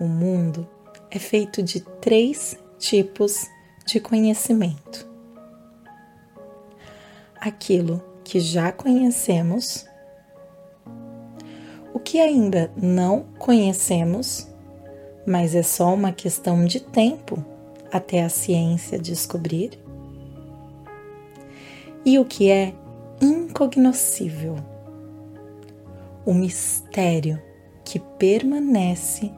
O mundo é feito de três tipos de conhecimento: aquilo que já conhecemos, o que ainda não conhecemos, mas é só uma questão de tempo até a ciência descobrir, e o que é incognoscível, o mistério que permanece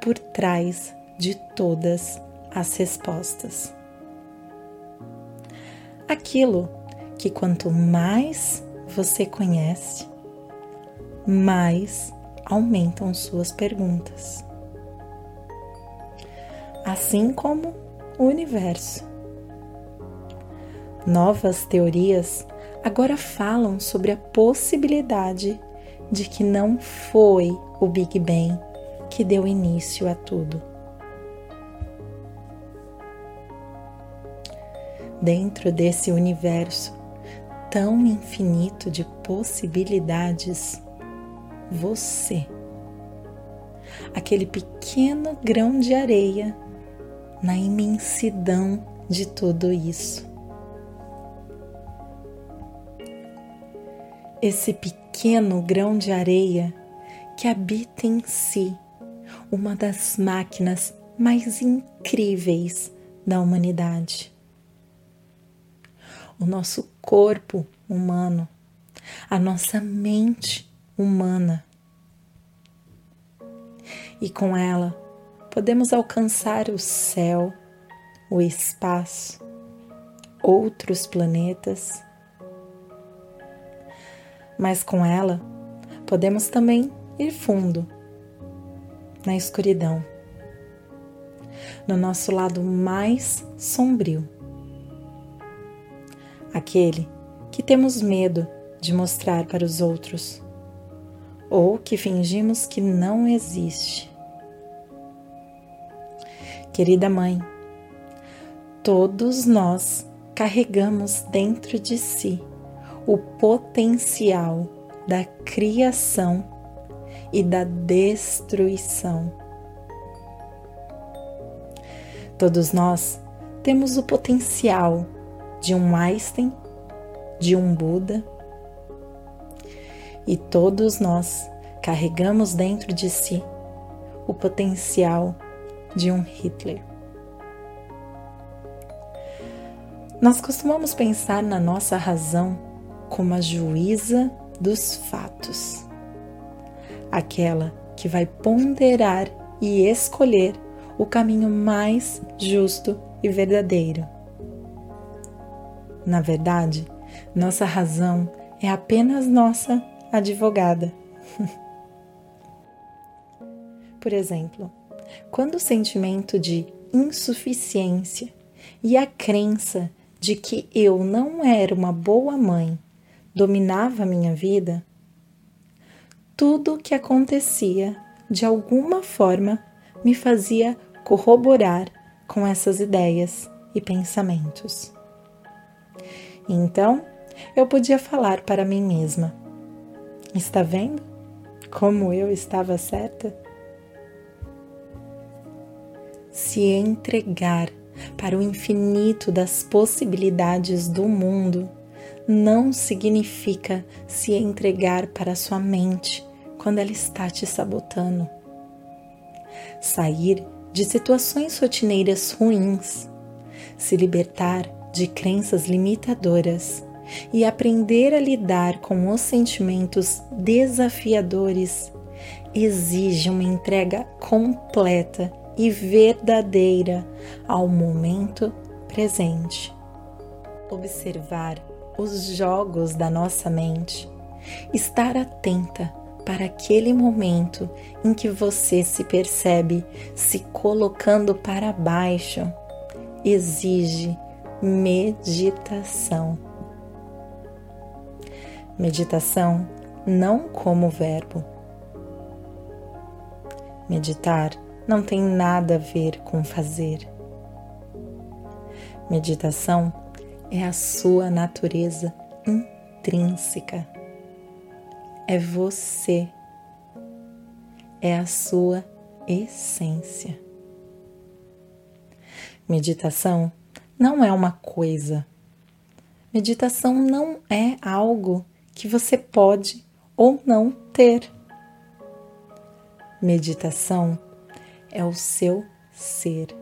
por trás de todas as respostas. Aquilo que quanto mais você conhece, mais aumentam suas perguntas. Assim como o universo. Novas teorias agora falam sobre a possibilidade de que não foi o Big Bang que deu início a tudo. Dentro desse universo tão infinito de possibilidades, você, aquele pequeno grão de areia na imensidão de tudo isso. Esse pequeno grão de areia que habita em si uma das máquinas mais incríveis da humanidade. O nosso corpo humano, a nossa mente humana. E com ela podemos alcançar o céu, o espaço, outros planetas. Mas com ela podemos também ir fundo na escuridão, no nosso lado mais sombrio, aquele que temos medo de mostrar para os outros ou que fingimos que não existe. Querida Mãe, todos nós carregamos dentro de si o potencial da criação e da destruição. Todos nós temos o potencial de um Einstein, de um Buda, e todos nós carregamos dentro de si o potencial de um Hitler. Nós costumamos pensar na nossa razão como a juíza dos fatos, aquela que vai ponderar e escolher o caminho mais justo e verdadeiro. Na verdade, nossa razão é apenas nossa advogada. Por exemplo, quando o sentimento de insuficiência e a crença de que eu não era uma boa mãe dominava minha vida, tudo o que acontecia de alguma forma me fazia corroborar com essas ideias e pensamentos. Então, eu podia falar para mim mesma: Está vendo como eu estava certa? Se entregar para o infinito das possibilidades do mundo não significa se entregar para sua mente quando ela está te sabotando. Sair de situações rotineiras ruins, se libertar de crenças limitadoras e aprender a lidar com os sentimentos desafiadores exige uma entrega completa e verdadeira ao momento presente. Observar os jogos da nossa mente, estar atenta para aquele momento em que você se percebe se colocando para baixo, exige meditação Meditação não como verbo. Meditar não tem nada a ver com fazer. Meditação é a sua natureza intrínseca. É você. É a sua essência. Meditação não é uma coisa. Meditação não é algo que você pode ou não ter. Meditação é o seu ser.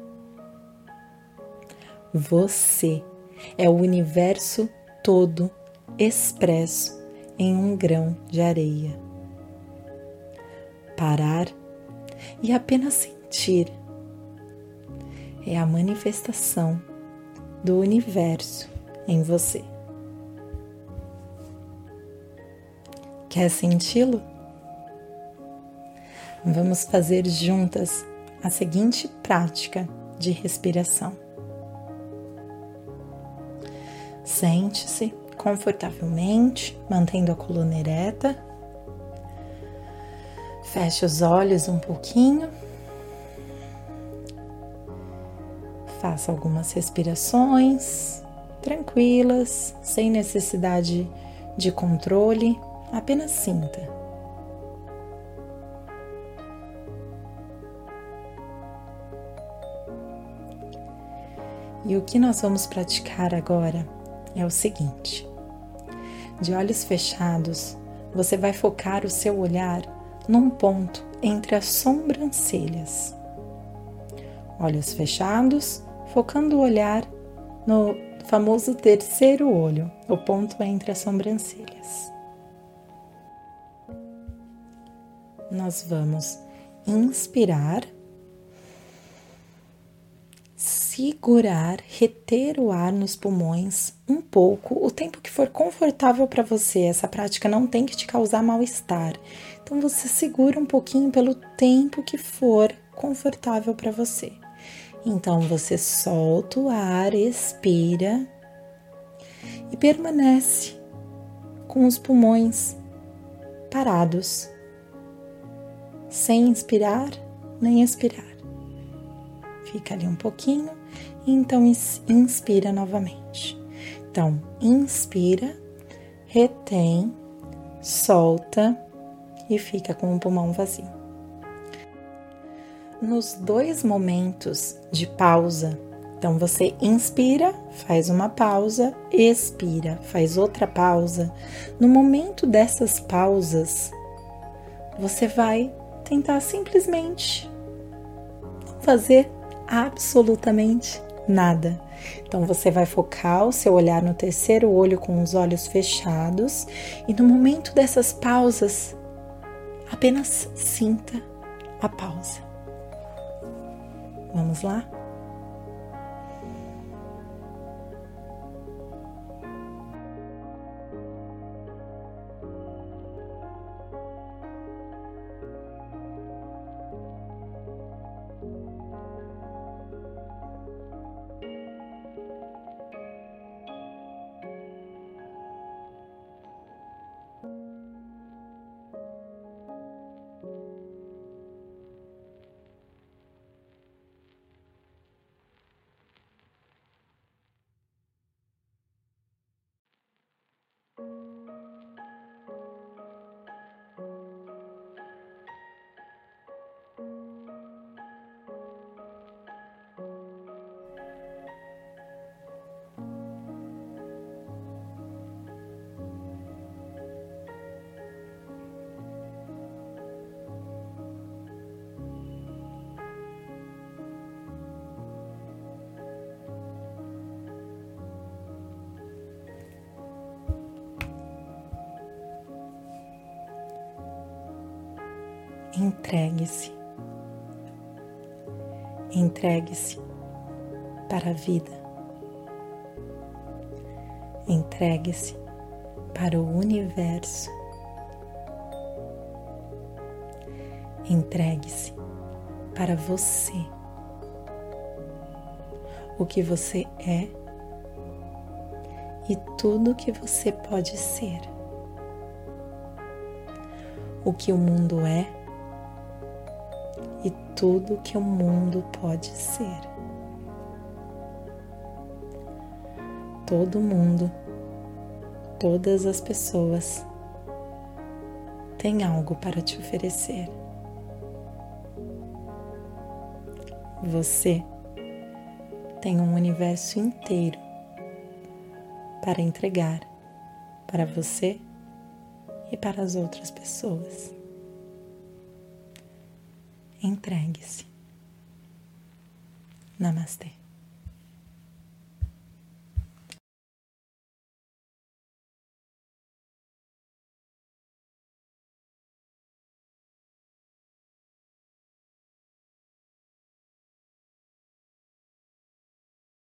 Você é o universo todo expresso em um grão de areia. Parar e apenas sentir é a manifestação do universo em você. Quer senti-lo? Vamos fazer juntas a seguinte prática de respiração. Sente-se confortavelmente, mantendo a coluna ereta. Feche os olhos um pouquinho. Faça algumas respirações tranquilas, sem necessidade de controle, apenas sinta. E o que nós vamos praticar agora é o seguinte: de olhos fechados, você vai focar o seu olhar num ponto entre as sobrancelhas. Olhos fechados, focando o olhar no famoso terceiro olho, o ponto entre as sobrancelhas. Nós vamos inspirar, segurar, reter o ar nos pulmões um pouco, o tempo que for confortável para você. Essa prática não tem que te causar mal-estar. Então você segura um pouquinho pelo tempo que for confortável para você. Então você solta o ar, expira e permanece com os pulmões parados, sem inspirar nem expirar. Fica ali um pouquinho e então inspira novamente. Então, inspira, retém, solta e fica com o pulmão vazio nos dois momentos de pausa. Então você inspira, faz uma pausa, expira, faz outra pausa. No momento dessas pausas, você vai tentar simplesmente fazer absolutamente nada. Então você vai focar o seu olhar no terceiro olho com os olhos fechados e no momento dessas pausas, apenas sinta a pausa. Vamos lá? Entregue-se. Entregue-se para a vida. Entregue-se para o universo. Entregue-se para você. O que você é e tudo que você pode ser. O que o mundo é e tudo que o mundo pode ser. Todo mundo, todas as pessoas têm algo para te oferecer. você tem um universo inteiro para entregar para você e para as outras pessoas. Entregue-se. Namastê.